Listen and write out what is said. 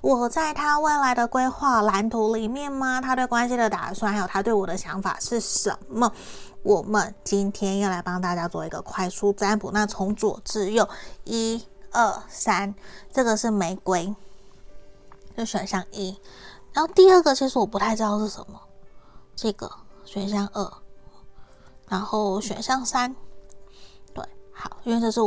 我在他未来的规划蓝图里面吗？他对关系的打算，还有他对我的想法是什么？我们今天要来帮大家做一个快速占卜。那从左至右，一、二、三，这个是玫瑰，就选项一。然后第二个其实我不太知道是什么，这个选项二，然后选项三，对，好，因为这是